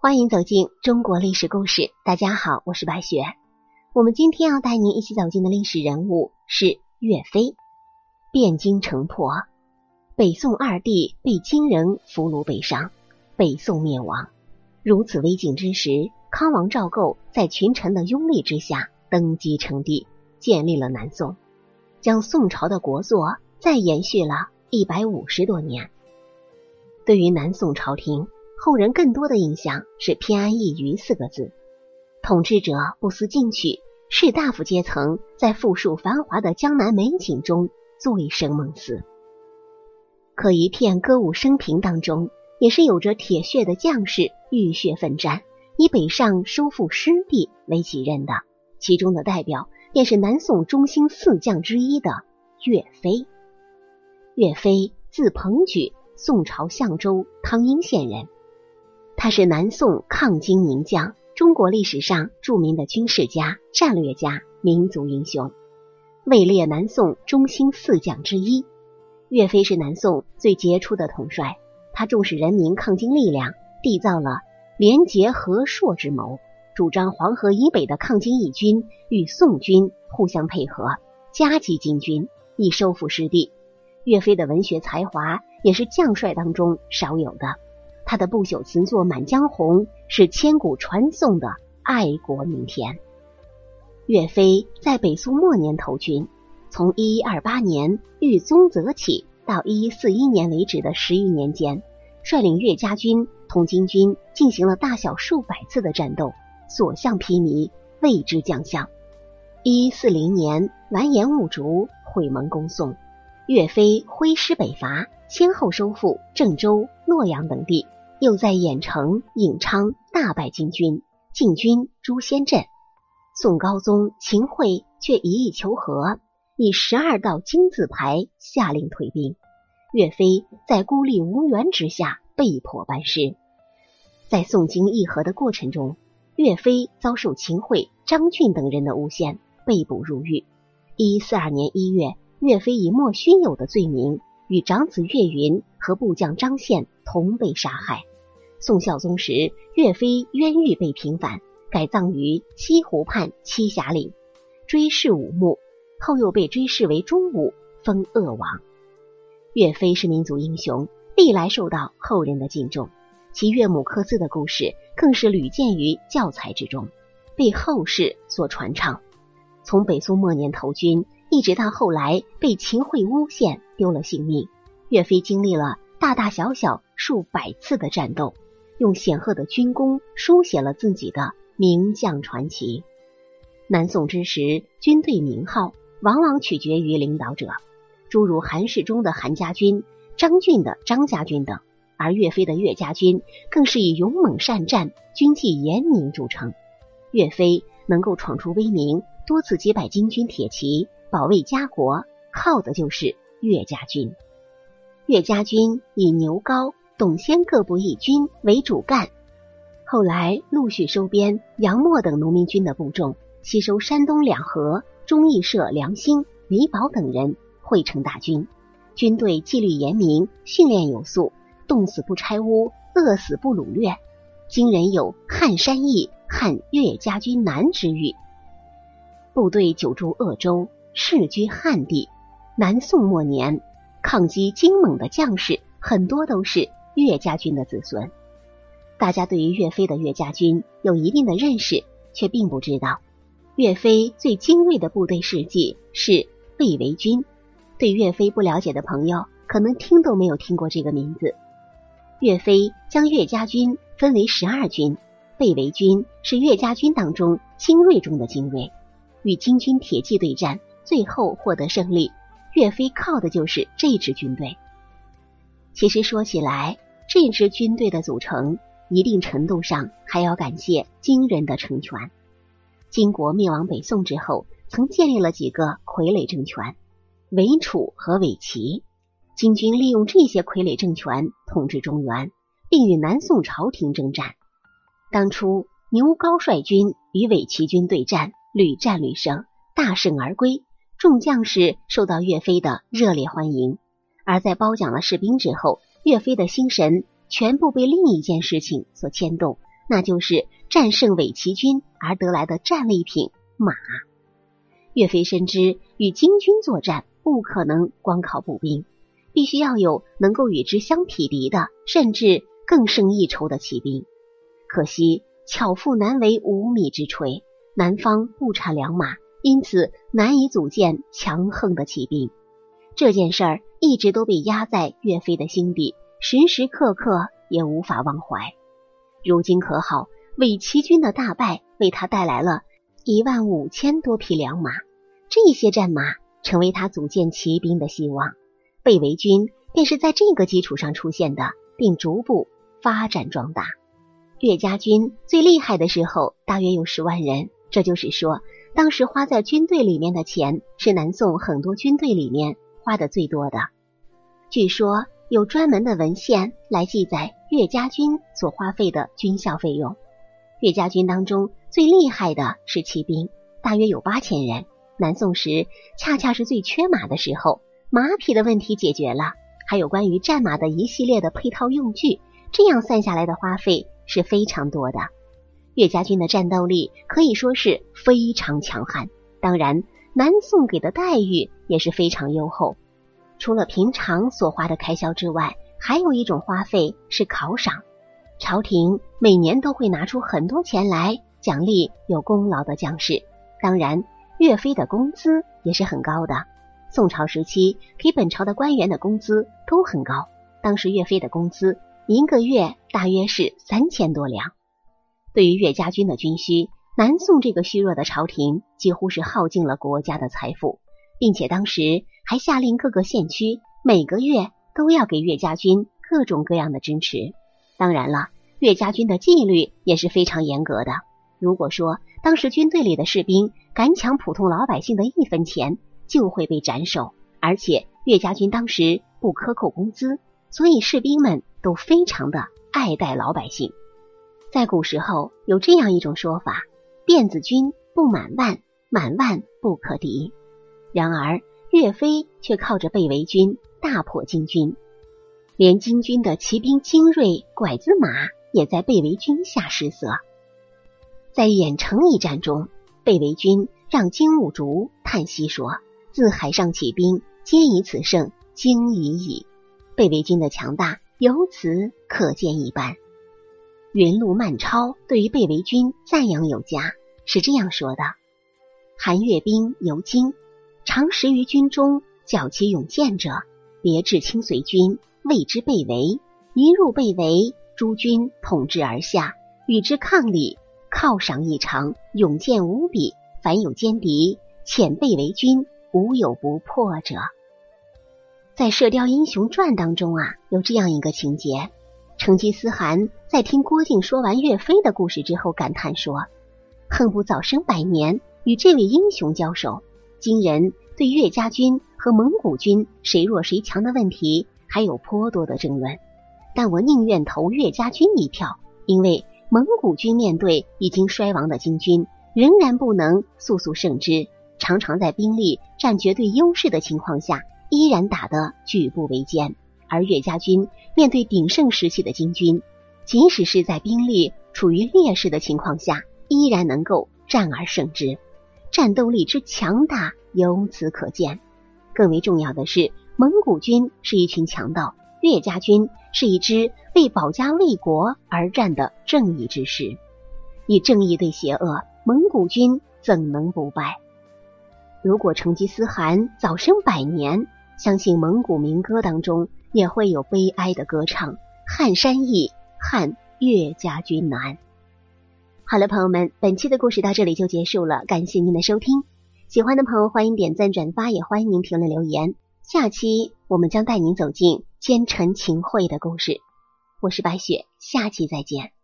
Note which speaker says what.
Speaker 1: 欢迎走进中国历史故事。大家好，我是白雪。我们今天要带您一起走进的历史人物是岳飞。汴京城破，北宋二帝被金人俘虏北上，北宋灭亡。如此危境之时，康王赵构在群臣的拥立之下登基称帝，建立了南宋，将宋朝的国祚再延续了一百五十多年。对于南宋朝廷，后人更多的印象是偏安一隅四个字，统治者不思进取，士大夫阶层在富庶繁华的江南美景中醉生梦死。可一片歌舞升平当中，也是有着铁血的将士浴血奋战，以北上收复失地为己任的。其中的代表便是南宋中兴四将之一的岳飞。岳飞字鹏举，宋朝相州汤阴县人。他是南宋抗金名将，中国历史上著名的军事家、战略家、民族英雄，位列南宋中兴四将之一。岳飞是南宋最杰出的统帅，他重视人民抗金力量，缔造了联结和硕之谋，主张黄河以北的抗金义军与宋军互相配合，夹击金军，以收复失地。岳飞的文学才华也是将帅当中少有的。他的不朽词作《满江红》是千古传颂的爱国名篇。岳飞在北宋末年投军，从一一二八年遇宗泽起到一一四一年为止的十余年间，率领岳家军同金军进行了大小数百次的战斗，所向披靡，为之将相。一一四零年完颜兀竹会盟攻宋，岳飞挥师北伐，先后收复郑州、洛阳等地。又在郾城、颍昌大败金军，进军诛仙阵。宋高宗秦桧却一意求和，以十二道金字牌下令退兵。岳飞在孤立无援之下被迫班师。在宋金议和的过程中，岳飞遭受秦桧、张俊等人的诬陷，被捕入狱。一四二年一月，岳飞以莫须有的罪名，与长子岳云和部将张宪同被杀害。宋孝宗时，岳飞冤狱被平反，改葬于西湖畔栖霞岭，追谥武穆，后又被追谥为忠武，封鄂王。岳飞是民族英雄，历来受到后人的敬重。其岳母刻字的故事，更是屡见于教材之中，被后世所传唱。从北宋末年投军，一直到后来被秦桧诬陷丢了性命，岳飞经历了大大小小数百次的战斗。用显赫的军功书写了自己的名将传奇。南宋之时，军队名号往往取决于领导者，诸如韩世忠的韩家军、张俊的张家军等，而岳飞的岳家军更是以勇猛善战、军纪严明著称。岳飞能够闯出威名，多次击败金军铁骑，保卫家国，靠的就是岳家军。岳家军以牛皋。董先各部义军为主干，后来陆续收编杨默等农民军的部众，吸收山东两河忠义社梁兴、李宝等人汇成大军。军队纪律严明，训练有素，冻死不拆屋，饿死不掳掠。今人有“汉山义，汉岳家军难”之誉。部队久驻鄂州，世居汉地。南宋末年，抗击精猛的将士很多都是。岳家军的子孙，大家对于岳飞的岳家军有一定的认识，却并不知道岳飞最精锐的部队事迹是北围军。对岳飞不了解的朋友，可能听都没有听过这个名字。岳飞将岳家军分为十二军，北围军是岳家军当中精锐中的精锐，与金军铁骑对战，最后获得胜利。岳飞靠的就是这支军队。其实说起来，这支军队的组成，一定程度上还要感谢金人的成全。金国灭亡北宋之后，曾建立了几个傀儡政权，韦楚和韦齐。金军利用这些傀儡政权统治中原，并与南宋朝廷征战。当初牛皋率军与韦齐军对战，屡战屡胜，大胜而归，众将士受到岳飞的热烈欢迎。而在褒奖了士兵之后，岳飞的心神全部被另一件事情所牵动，那就是战胜伪齐军而得来的战利品马。岳飞深知与金军作战不可能光靠步兵，必须要有能够与之相匹敌的，甚至更胜一筹的骑兵。可惜巧妇难为无米之炊，南方不产良马，因此难以组建强横的骑兵。这件事儿一直都被压在岳飞的心底，时时刻刻也无法忘怀。如今可好，伪齐军的大败为他带来了一万五千多匹良马，这些战马成为他组建骑兵的希望。被围军便是在这个基础上出现的，并逐步发展壮大。岳家军最厉害的时候大约有十万人，这就是说，当时花在军队里面的钱是南宋很多军队里面。花的最多的，据说有专门的文献来记载岳家军所花费的军校费用。岳家军当中最厉害的是骑兵，大约有八千人。南宋时恰恰是最缺马的时候，马匹的问题解决了，还有关于战马的一系列的配套用具，这样算下来的花费是非常多的。岳家军的战斗力可以说是非常强悍，当然。南宋给的待遇也是非常优厚，除了平常所花的开销之外，还有一种花费是考赏。朝廷每年都会拿出很多钱来奖励有功劳的将士。当然，岳飞的工资也是很高的。宋朝时期给本朝的官员的工资都很高，当时岳飞的工资一个月大约是三千多两。对于岳家军的军需。南宋这个虚弱的朝廷几乎是耗尽了国家的财富，并且当时还下令各个县区每个月都要给岳家军各种各样的支持。当然了，岳家军的纪律也是非常严格的。如果说当时军队里的士兵敢抢普通老百姓的一分钱，就会被斩首。而且岳家军当时不克扣工资，所以士兵们都非常的爱戴老百姓。在古时候有这样一种说法。辫子军不满万，满万不可敌。然而岳飞却靠着被围军大破金军，连金军的骑兵精锐拐子马也在被围军下失色。在郾城一战中，被围军让金兀术叹息说：“自海上起兵，皆以此胜，惊已矣。”被围军的强大由此可见一斑。云路漫超对于被围军赞扬有加。是这样说的：韩越兵由京，常食于军中，缴其勇健者，别至清随军，谓之被围。一入被围，诸军统之而下，与之抗礼，犒赏异常，勇健无比。凡有歼敌，遣被围军，无有不破者。在《射雕英雄传》当中啊，有这样一个情节：成吉思汗在听郭靖说完岳飞的故事之后，感叹说。恨不早生百年，与这位英雄交手。今人对岳家军和蒙古军谁弱谁强的问题还有颇多的争论，但我宁愿投岳家军一票，因为蒙古军面对已经衰亡的金军，仍然不能速速胜之，常常在兵力占绝对优势的情况下，依然打得举步维艰。而岳家军面对鼎盛时期的金军，即使是在兵力处于劣势的情况下，依然能够战而胜之，战斗力之强大由此可见。更为重要的是，蒙古军是一群强盗，岳家军是一支为保家卫国而战的正义之士。以正义对邪恶，蒙古军怎能不败？如果成吉思汗早生百年，相信蒙古民歌当中也会有悲哀的歌唱：“汉山易，汉岳家军难。”好了，朋友们，本期的故事到这里就结束了，感谢您的收听。喜欢的朋友欢迎点赞转发，也欢迎您评论留言。下期我们将带您走进奸臣秦桧的故事。我是白雪，下期再见。